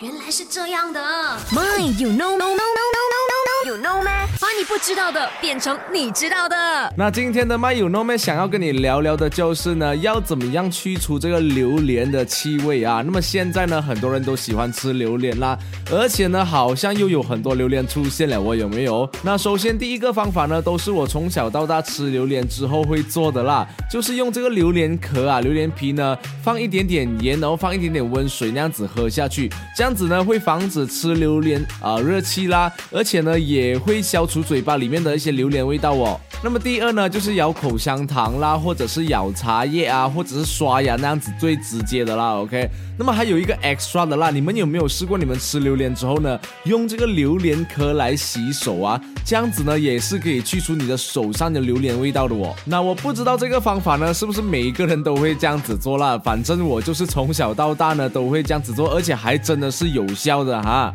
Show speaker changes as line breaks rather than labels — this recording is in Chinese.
原来是这样的。
My, you know, no, no, no, no, no,
不知道的变成你知道的。
那今天的 My You Know 妹想要跟你聊聊的就是呢，要怎么样去除这个榴莲的气味啊？那么现在呢，很多人都喜欢吃榴莲啦，而且呢，好像又有很多榴莲出现了，我有没有？那首先第一个方法呢，都是我从小到大吃榴莲之后会做的啦，就是用这个榴莲壳啊、榴莲皮呢，放一点点盐，然后放一点点温水那样子喝下去，这样子呢会防止吃榴莲啊、热气啦，而且呢也会消除嘴嘴巴里面的一些榴莲味道哦。那么第二呢，就是咬口香糖啦，或者是咬茶叶啊，或者是刷牙那样子最直接的啦。OK，那么还有一个 extra 的啦，你们有没有试过？你们吃榴莲之后呢，用这个榴莲壳来洗手啊，这样子呢也是可以去除你的手上的榴莲味道的哦。那我不知道这个方法呢，是不是每一个人都会这样子做啦？反正我就是从小到大呢都会这样子做，而且还真的是有效的哈。